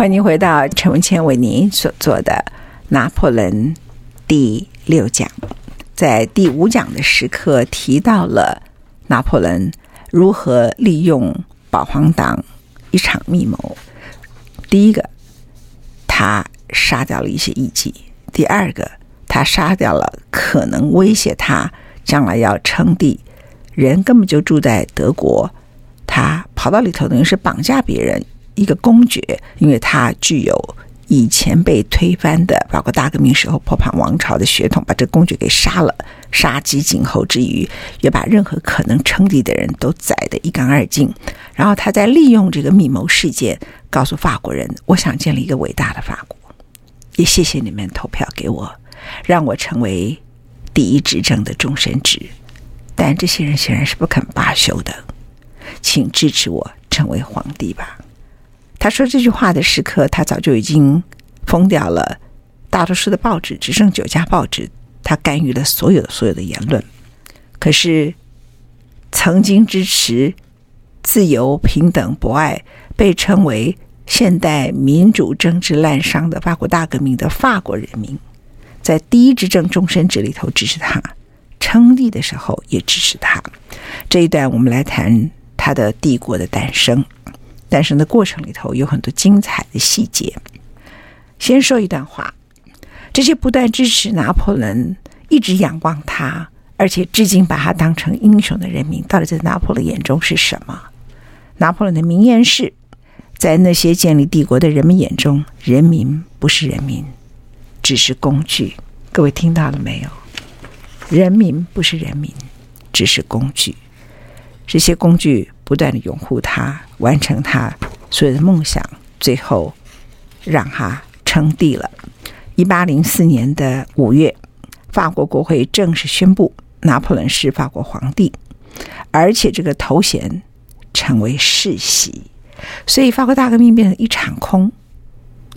欢迎您回到陈文茜为您所做的《拿破仑》第六讲，在第五讲的时刻提到了拿破仑如何利用保皇党一场密谋。第一个，他杀掉了一些异己；第二个，他杀掉了可能威胁他将来要称帝人，根本就住在德国，他跑到里头等于是绑架别人。一个公爵，因为他具有以前被推翻的法国大革命时候波旁王朝的血统，把这公爵给杀了，杀鸡儆猴之余，也把任何可能称帝的人都宰得一干二净。然后他在利用这个密谋事件，告诉法国人：“我想建立一个伟大的法国，也谢谢你们投票给我，让我成为第一执政的终身职。”但这些人显然是不肯罢休的，请支持我成为皇帝吧。他说这句话的时刻，他早就已经封掉了大多数的报纸，只剩九家报纸。他干预了所有所有的言论。可是，曾经支持自由、平等、博爱，被称为现代民主政治滥觞的法国大革命的法国人民，在第一执政终身制里头支持他，称帝的时候也支持他。这一段，我们来谈他的帝国的诞生。诞生的过程里头有很多精彩的细节。先说一段话：这些不断支持拿破仑、一直仰望他，而且至今把他当成英雄的人民，到底在拿破仑眼中是什么？拿破仑的名言是：在那些建立帝国的人们眼中，人民不是人民，只是工具。各位听到了没有？人民不是人民，只是工具。这些工具。不断的拥护他，完成他所有的梦想，最后让他称帝了。一八零四年的五月，法国国会正式宣布拿破仑是法国皇帝，而且这个头衔成为世袭，所以法国大革命变成一场空。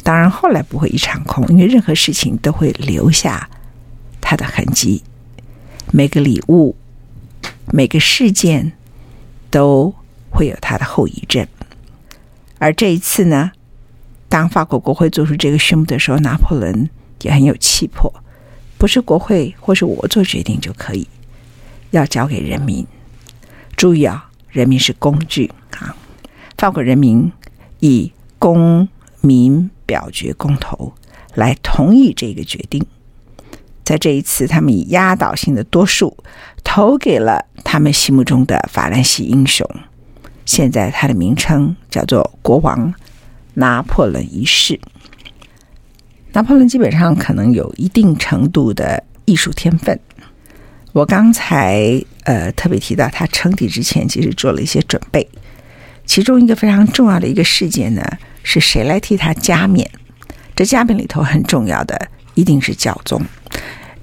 当然后来不会一场空，因为任何事情都会留下它的痕迹，每个礼物，每个事件都。会有他的后遗症，而这一次呢，当法国国会做出这个宣布的时候，拿破仑也很有气魄，不是国会或是我做决定就可以，要交给人民。注意啊，人民是工具啊，法国人民以公民表决公投来同意这个决定，在这一次，他们以压倒性的多数投给了他们心目中的法兰西英雄。现在他的名称叫做国王拿破仑一世。拿破仑基本上可能有一定程度的艺术天分。我刚才呃特别提到，他称帝之前其实做了一些准备，其中一个非常重要的一个事件呢，是谁来替他加冕？这加冕里头很重要的一定是教宗，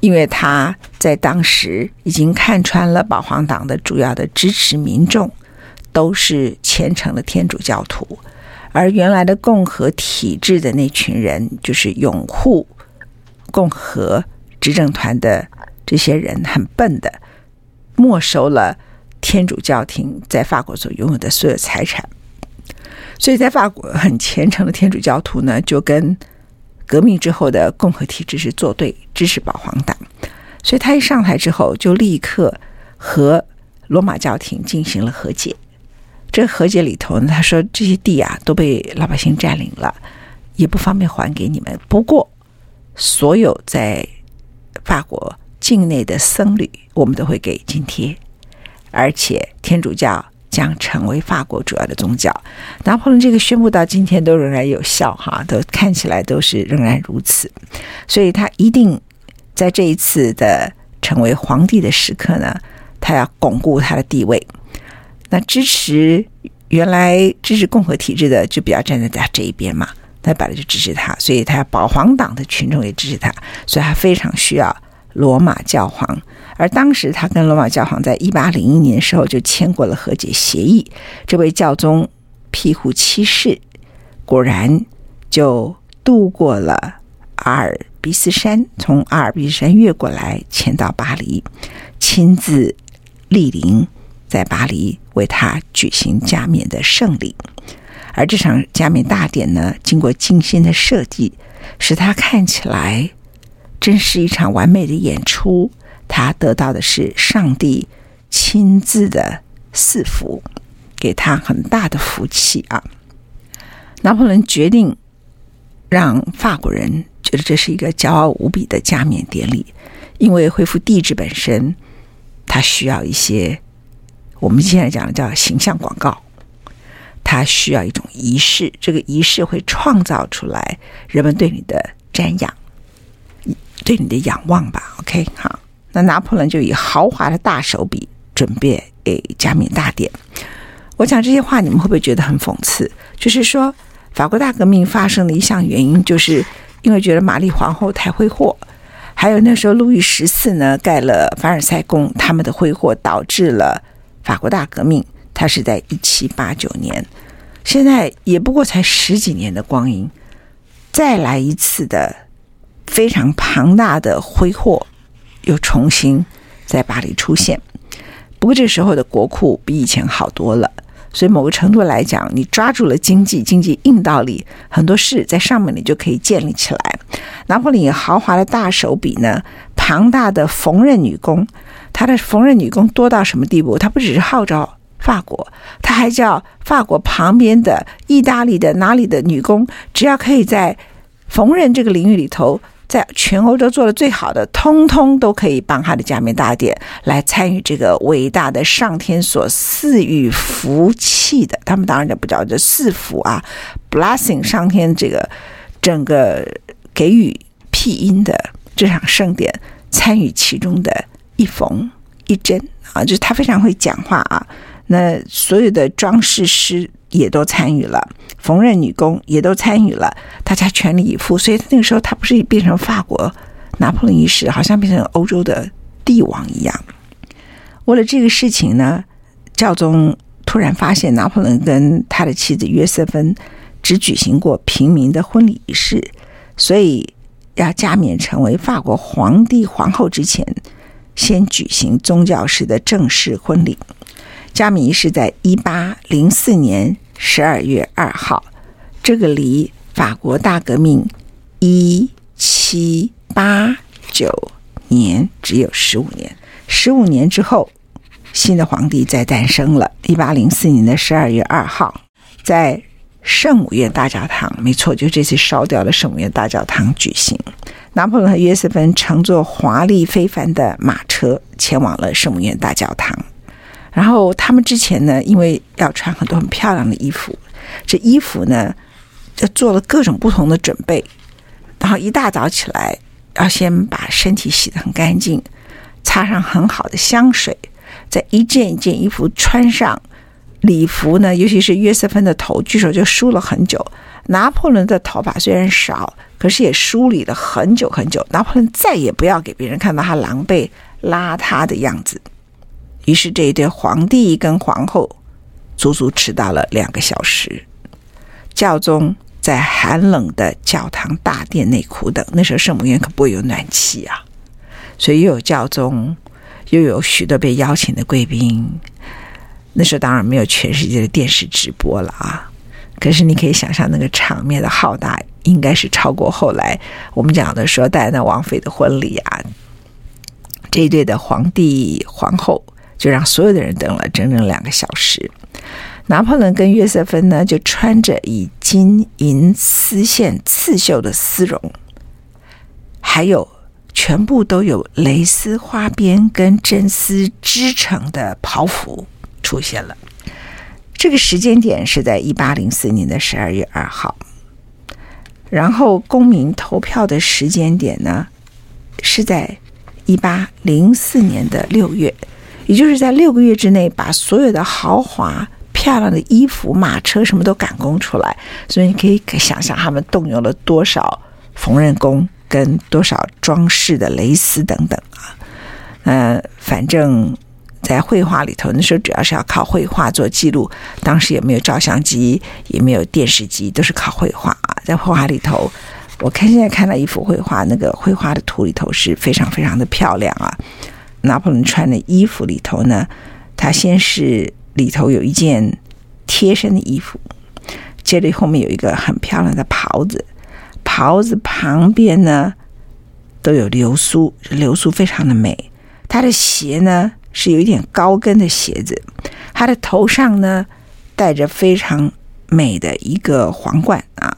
因为他在当时已经看穿了保皇党的主要的支持民众。都是虔诚的天主教徒，而原来的共和体制的那群人，就是拥护共和执政团的这些人，很笨的，没收了天主教廷在法国所拥有的所有财产。所以在法国很虔诚的天主教徒呢，就跟革命之后的共和体制是作对，支持保皇党。所以他一上台之后，就立刻和罗马教廷进行了和解。这和解里头呢，他说这些地啊都被老百姓占领了，也不方便还给你们。不过，所有在法国境内的僧侣，我们都会给津贴，而且天主教将成为法国主要的宗教。拿破仑这个宣布到今天都仍然有效，哈，都看起来都是仍然如此。所以他一定在这一次的成为皇帝的时刻呢，他要巩固他的地位。那支持原来支持共和体制的，就比较站在他这一边嘛。他本来就支持他，所以他保皇党的群众也支持他，所以他非常需要罗马教皇。而当时他跟罗马教皇在一八零一年的时候就签过了和解协议，这位教宗庇护七世果然就渡过了阿尔卑斯山，从阿尔卑斯山越过来，迁到巴黎，亲自莅临在巴黎为他举行加冕的圣礼。而这场加冕大典呢，经过精心的设计，使他看起来真是一场完美的演出。他得到的是上帝亲自的赐福，给他很大的福气啊！拿破仑决定让法国人觉得这是一个骄傲无比的加冕典礼，因为恢复帝制本身，他需要一些我们现在讲的叫形象广告。它需要一种仪式，这个仪式会创造出来人们对你的瞻仰，对你的仰望吧。OK，好，那拿破仑就以豪华的大手笔准备诶加冕大典。我讲这些话，你们会不会觉得很讽刺？就是说，法国大革命发生的一项原因，就是因为觉得玛丽皇后太挥霍，还有那时候路易十四呢盖了凡尔赛宫，他们的挥霍导致了法国大革命。它是在一七八九年，现在也不过才十几年的光阴，再来一次的非常庞大的挥霍，又重新在巴黎出现。不过这时候的国库比以前好多了，所以某个程度来讲，你抓住了经济，经济硬道理，很多事在上面你就可以建立起来。拿破仑豪华的大手笔呢，庞大的缝纫女工，他的缝纫女工多到什么地步？他不只是号召。法国，他还叫法国旁边的意大利的哪里的女工，只要可以在缝纫这个领域里头，在全欧洲做的最好的，通通都可以帮他的加冕大典来参与这个伟大的上天所赐予福气的。他们当然就不叫这赐福啊，blessing 上天这个整个给予庇荫的这场盛典，参与其中的一缝一针啊，就是他非常会讲话啊。那所有的装饰师也都参与了，缝纫女工也都参与了，大家全力以赴。所以那个时候，他不是变成法国拿破仑一世，好像变成欧洲的帝王一样。为了这个事情呢，教宗突然发现拿破仑跟他的妻子约瑟芬只举行过平民的婚礼仪式，所以要加冕成为法国皇帝皇后之前，先举行宗教式的正式婚礼。加冕仪式在一八零四年十二月二号，这个离法国大革命一七八九年只有十五年。十五年之后，新的皇帝再诞生了。一八零四年的十二月二号，在圣母院大教堂，没错，就这次烧掉了圣母院大教堂举行。拿破仑和约瑟芬乘坐华丽非凡的马车，前往了圣母院大教堂。然后他们之前呢，因为要穿很多很漂亮的衣服，这衣服呢就做了各种不同的准备。然后一大早起来，要先把身体洗得很干净，擦上很好的香水，再一件一件衣服穿上。礼服呢，尤其是约瑟芬的头，据说就梳了很久。拿破仑的头发虽然少，可是也梳理了很久很久。拿破仑再也不要给别人看到他狼狈邋遢的样子。于是这一对皇帝跟皇后足足迟到了两个小时。教宗在寒冷的教堂大殿内苦等。那时候圣母院可不会有暖气啊，所以又有教宗，又有许多被邀请的贵宾。那时候当然没有全世界的电视直播了啊，可是你可以想象那个场面的浩大，应该是超过后来我们讲的说戴安娜王妃的婚礼啊。这一对的皇帝皇后。就让所有的人等了整整两个小时。拿破仑跟约瑟芬呢，就穿着以金银丝线刺绣的丝绒，还有全部都有蕾丝花边跟真丝织成的袍服出现了。这个时间点是在一八零四年的十二月二号，然后公民投票的时间点呢是在一八零四年的六月，也就是在六个月之内把所有的豪华漂亮的衣服、马车什么都赶工出来，所以你可以想象他们动用了多少缝纫工。跟多少装饰的蕾丝等等啊，呃，反正在绘画里头，那时候主要是要靠绘画做记录。当时也没有照相机，也没有电视机，都是靠绘画啊。在绘画里头，我看现在看到一幅绘画，那个绘画的图里头是非常非常的漂亮啊。拿破仑穿的衣服里头呢，他先是里头有一件贴身的衣服，接着后面有一个很漂亮的袍子。袍子旁边呢，都有流苏，流苏非常的美。他的鞋呢是有一点高跟的鞋子，他的头上呢戴着非常美的一个皇冠啊。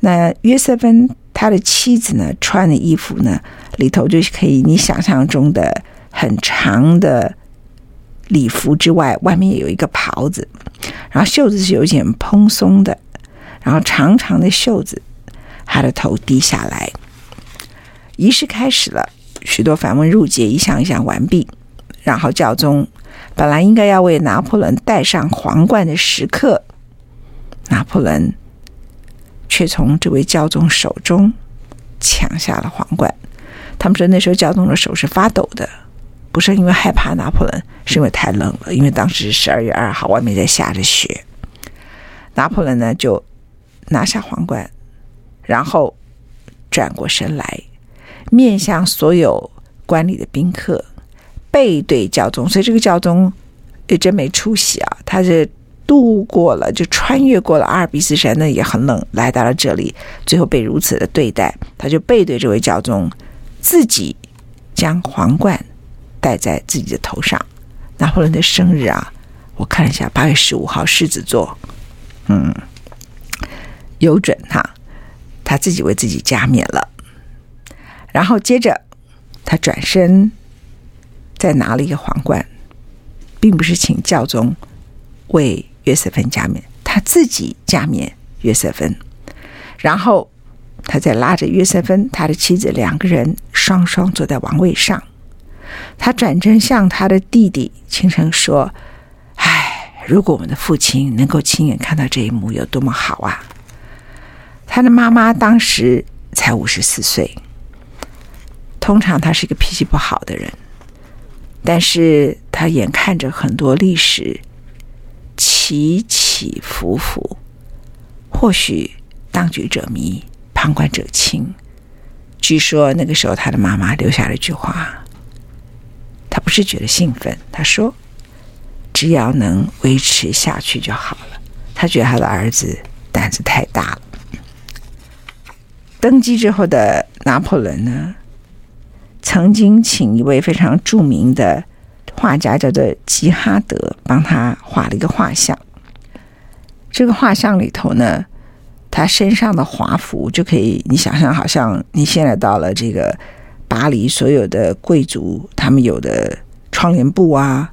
那约瑟芬他的妻子呢穿的衣服呢里头就可以你想象中的很长的礼服之外，外面有一个袍子，然后袖子是有点蓬松的，然后长长的袖子。他的头低下来，仪式开始了，许多繁文縟节一项一项完毕，然后教宗本来应该要为拿破仑戴上皇冠的时刻，拿破仑却从这位教宗手中抢下了皇冠。他们说那时候教宗的手是发抖的，不是因为害怕拿破仑，是因为太冷了，因为当时是十二月二号，外面在下着雪。拿破仑呢就拿下皇冠。然后转过身来，面向所有观礼的宾客，背对教宗。所以这个教宗也真没出息啊！他是度过了，就穿越过了阿尔卑斯山，那也很冷，来到了这里，最后被如此的对待，他就背对这位教宗，自己将皇冠戴在自己的头上。拿破仑的生日啊，我看了一下，八月十五号，狮子座，嗯，有准哈。他自己为自己加冕了，然后接着他转身再拿了一个皇冠，并不是请教宗为约瑟芬加冕，他自己加冕约瑟芬，然后他再拉着约瑟芬，他的妻子两个人双双坐在王位上，他转身向他的弟弟轻声说：“唉，如果我们的父亲能够亲眼看到这一幕，有多么好啊！”他的妈妈当时才五十四岁。通常他是一个脾气不好的人，但是他眼看着很多历史起起伏伏，或许当局者迷，旁观者清。据说那个时候他的妈妈留下了一句话，他不是觉得兴奋，他说：“只要能维持下去就好了。”他觉得他的儿子胆子太大了。登基之后的拿破仑呢，曾经请一位非常著名的画家叫做吉哈德帮他画了一个画像。这个画像里头呢，他身上的华服就可以你想象，好像你现在到了这个巴黎，所有的贵族他们有的窗帘布啊，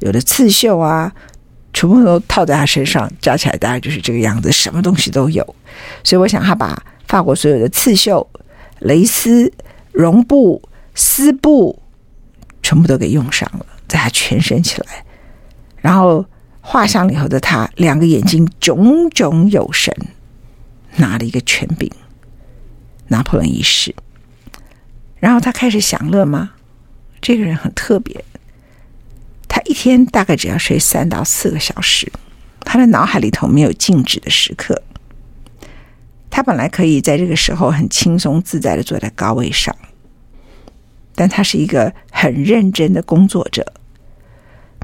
有的刺绣啊，全部都套在他身上，加起来大概就是这个样子，什么东西都有。所以我想他把。法国所有的刺绣、蕾丝、绒布、丝布，全部都给用上了，在他全身起来。然后画像里头的他，两个眼睛炯炯有神，拿了一个权柄，拿破仑一世。然后他开始享乐吗？这个人很特别，他一天大概只要睡三到四个小时，他的脑海里头没有静止的时刻。他本来可以在这个时候很轻松自在的坐在高位上，但他是一个很认真的工作者。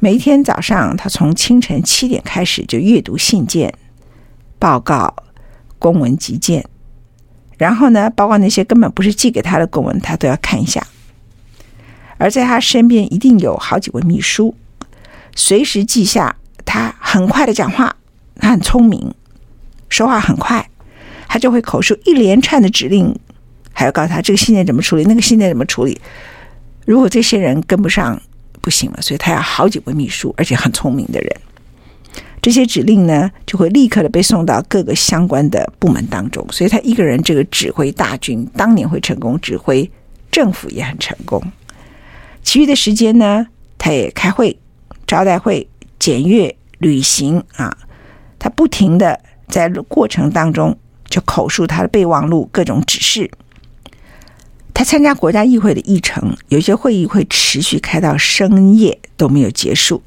每一天早上，他从清晨七点开始就阅读信件、报告、公文急件，然后呢，包括那些根本不是寄给他的公文，他都要看一下。而在他身边一定有好几位秘书，随时记下他很快的讲话。他很聪明，说话很快。他就会口述一连串的指令，还要告诉他这个信件怎么处理，那个信件怎么处理。如果这些人跟不上，不行了，所以他要好几位秘书，而且很聪明的人。这些指令呢，就会立刻的被送到各个相关的部门当中，所以他一个人这个指挥大军，当年会成功，指挥政府也很成功。其余的时间呢，他也开会、招待会、检阅、旅行啊，他不停的在过程当中就口述他的备忘录、各种指示。他参加国家议会的议程，有些会议会持续开到深夜都没有结束。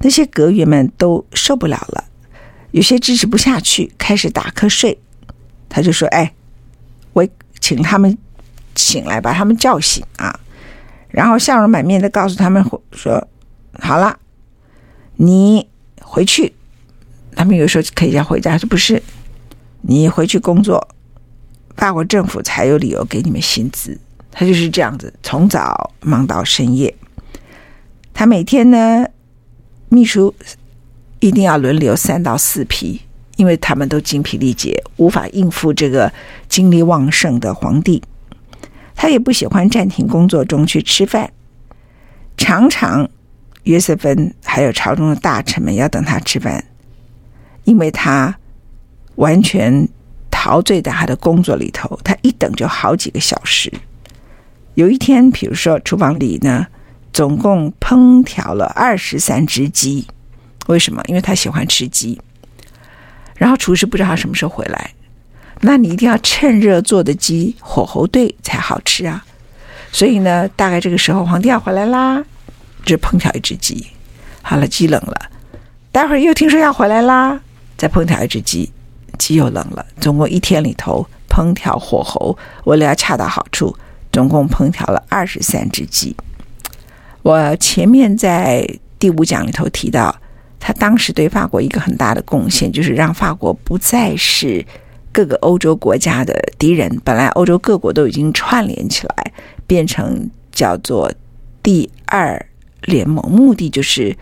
那些阁员们都受不了了，有些支持不下去，开始打瞌睡。他就说：“哎，我请他们醒来，把他们叫醒啊！”然后笑容满面的告诉他们说：“好了，你回去。”他们有时候可以要回家，说：“不是，你回去工作，法国政府才有理由给你们薪资。”他就是这样子，从早忙到深夜。他每天呢，秘书一定要轮流三到四批，因为他们都精疲力竭，无法应付这个精力旺盛的皇帝。他也不喜欢暂停工作中去吃饭，常常约瑟芬还有朝中的大臣们要等他吃饭，因为他完全陶醉在他的工作里头，他一等就好几个小时。有一天，比如说厨房里呢。总共烹调了二十三只鸡，为什么？因为他喜欢吃鸡。然后厨师不知道他什么时候回来，那你一定要趁热做的鸡火候对才好吃啊。所以呢，大概这个时候皇帝要回来啦，就烹调一只鸡。好了，鸡冷了，待会儿又听说要回来啦，再烹调一只鸡，鸡又冷了。总共一天里头烹调火候为了要恰到好处，总共烹调了二十三只鸡。我前面在第五讲里头提到，他当时对法国一个很大的贡献，就是让法国不再是各个欧洲国家的敌人。本来欧洲各国都已经串联起来，变成叫做第二联盟，目的就是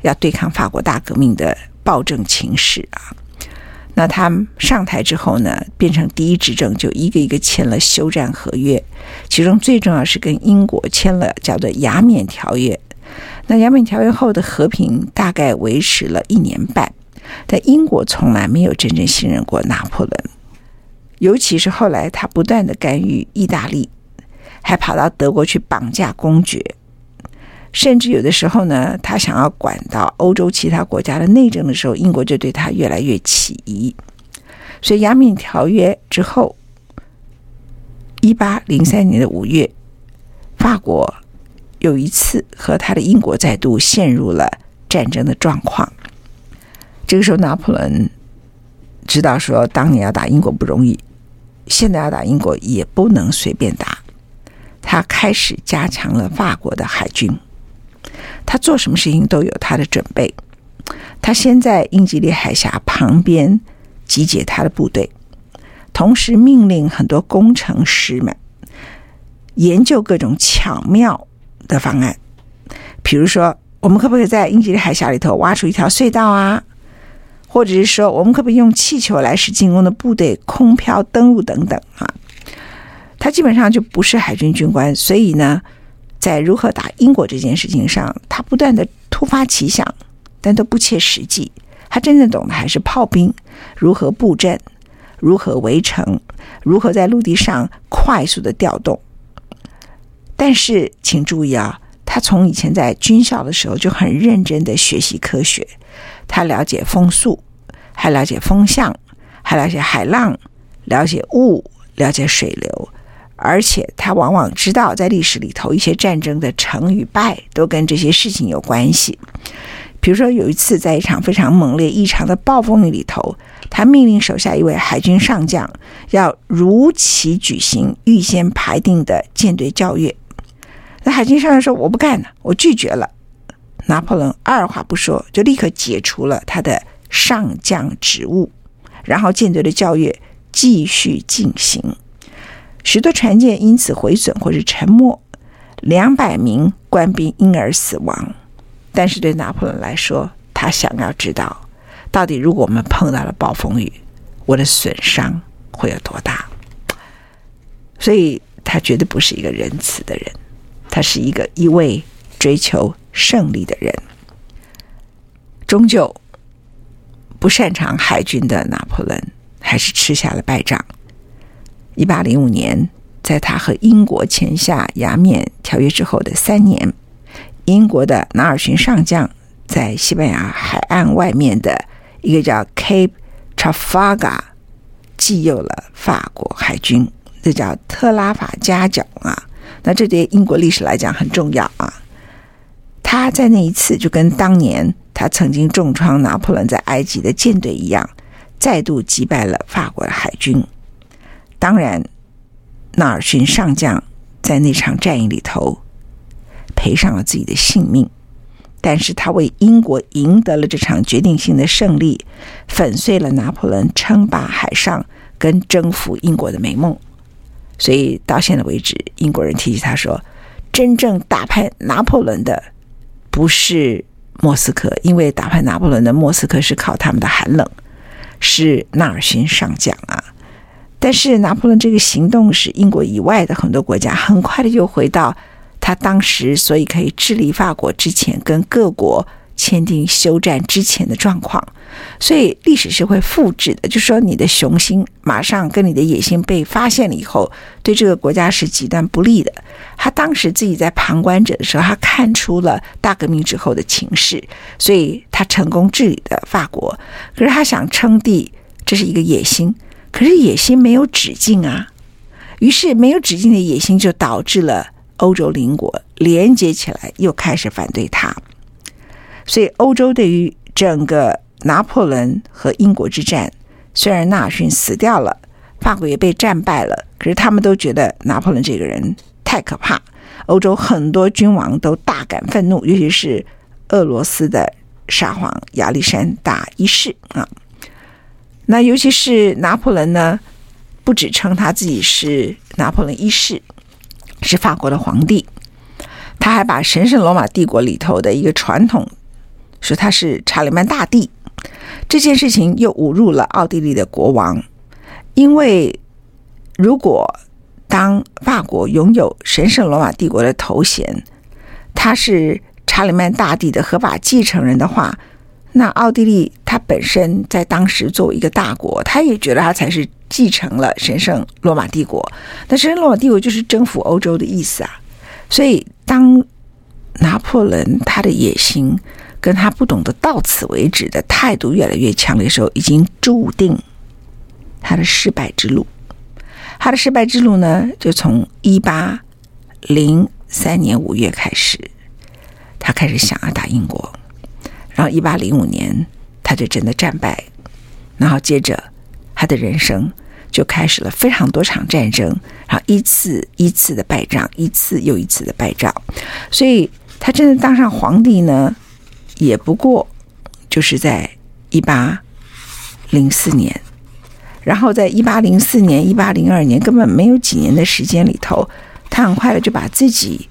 要对抗法国大革命的暴政情势啊。那他上台之后呢，变成第一执政，就一个一个签了休战合约，其中最重要是跟英国签了叫做《雅免条约》。那《雅免条约》后的和平大概维持了一年半，但英国从来没有真正信任过拿破仑，尤其是后来他不断的干预意大利，还跑到德国去绑架公爵。甚至有的时候呢，他想要管到欧洲其他国家的内政的时候，英国就对他越来越起疑。所以《雅敏条约》之后，一八零三年的五月，法国有一次和他的英国再度陷入了战争的状况。这个时候，拿破仑知道说，当年要打英国不容易，现在要打英国也不能随便打。他开始加强了法国的海军。他做什么事情都有他的准备。他先在英吉利海峡旁边集结他的部队，同时命令很多工程师们研究各种巧妙的方案。比如说，我们可不可以在英吉利海峡里头挖出一条隧道啊？或者是说，我们可不可以用气球来使进攻的部队空飘登陆等等啊？他基本上就不是海军军官，所以呢。在如何打英国这件事情上，他不断的突发奇想，但都不切实际。他真正懂的还是炮兵如何布阵、如何围城、如何在陆地上快速的调动。但是，请注意啊，他从以前在军校的时候就很认真的学习科学，他了解风速，还了解风向，还了解海浪，了解雾，了解水流。而且他往往知道，在历史里头一些战争的成与败都跟这些事情有关系。比如说，有一次在一场非常猛烈异常的暴风雨里头，他命令手下一位海军上将要如期举行预先排定的舰队校阅。那海军上将说：“我不干了，我拒绝了。”拿破仑二话不说，就立刻解除了他的上将职务，然后舰队的校阅继续进行。许多船舰因此毁损或是沉没，两百名官兵因而死亡。但是对拿破仑来说，他想要知道，到底如果我们碰到了暴风雨，我的损伤会有多大？所以他绝对不是一个仁慈的人，他是一个一味追求胜利的人。终究不擅长海军的拿破仑还是吃下了败仗。一八零五年，在他和英国签下《亚冕条约》之后的三年，英国的纳尔逊上将在西班牙海岸外面的一个叫 Cape Trafalgar 激诱了法国海军，这叫特拉法加角啊。那这对英国历史来讲很重要啊。他在那一次就跟当年他曾经重创拿破仑在埃及的舰队一样，再度击败了法国的海军。当然，纳尔逊上将在那场战役里头赔上了自己的性命。但是他为英国赢得了这场决定性的胜利，粉碎了拿破仑称霸海上跟征服英国的美梦。所以到现在为止，英国人提起他说，真正打败拿破仑的不是莫斯科，因为打败拿破仑的莫斯科是靠他们的寒冷，是纳尔逊上将啊。但是拿破仑这个行动使英国以外的很多国家很快的就回到。他当时所以可以治理法国之前，跟各国签订休战之前的状况，所以历史是会复制的。就是说，你的雄心马上跟你的野心被发现了以后，对这个国家是极端不利的。他当时自己在旁观者的时候，他看出了大革命之后的情势，所以他成功治理的法国。可是他想称帝，这是一个野心，可是野心没有止境啊。于是没有止境的野心就导致了。欧洲邻国连接起来，又开始反对他，所以欧洲对于整个拿破仑和英国之战，虽然纳逊死掉了，法国也被战败了，可是他们都觉得拿破仑这个人太可怕。欧洲很多君王都大感愤怒，尤其是俄罗斯的沙皇亚历山大一世啊。那尤其是拿破仑呢，不只称他自己是拿破仑一世。是法国的皇帝，他还把神圣罗马帝国里头的一个传统说他是查理曼大帝，这件事情又侮辱了奥地利的国王，因为如果当法国拥有神圣罗马帝国的头衔，他是查理曼大帝的合法继承人的话，那奥地利他本身在当时作为一个大国，他也觉得他才是。继承了神圣罗马帝国，那神圣罗马帝国就是征服欧洲的意思啊。所以，当拿破仑他的野心跟他不懂得到此为止的态度越来越强烈的时候，已经注定他的失败之路。他的失败之路呢，就从一八零三年五月开始，他开始想要打英国，然后一八零五年他就真的战败，然后接着。他的人生就开始了非常多场战争，然后一次一次的败仗，一次又一次的败仗，所以他真的当上皇帝呢，也不过就是在一八零四年，然后在一八零四年、一八零二年根本没有几年的时间里头，他很快的就把自己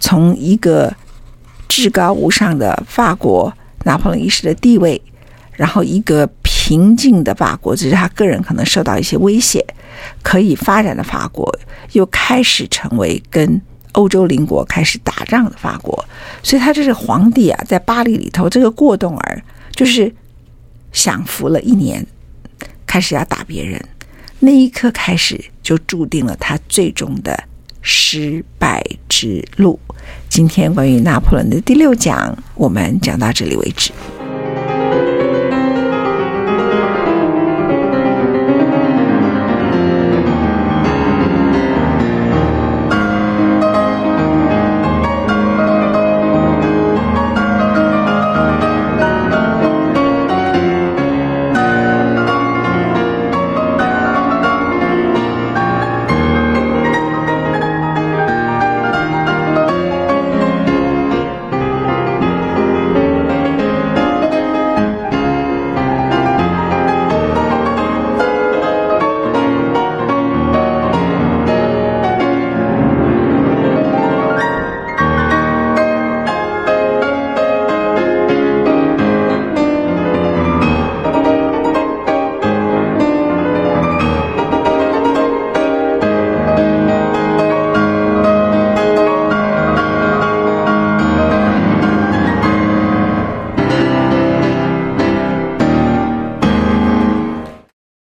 从一个至高无上的法国拿破仑一世的地位，然后一个。平静的法国，只是他个人可能受到一些威胁，可以发展的法国，又开始成为跟欧洲邻国开始打仗的法国。所以，他这是皇帝啊，在巴黎里头这个过动儿，就是享福了一年，开始要打别人，那一刻开始就注定了他最终的失败之路。今天关于拿破仑的第六讲，我们讲到这里为止。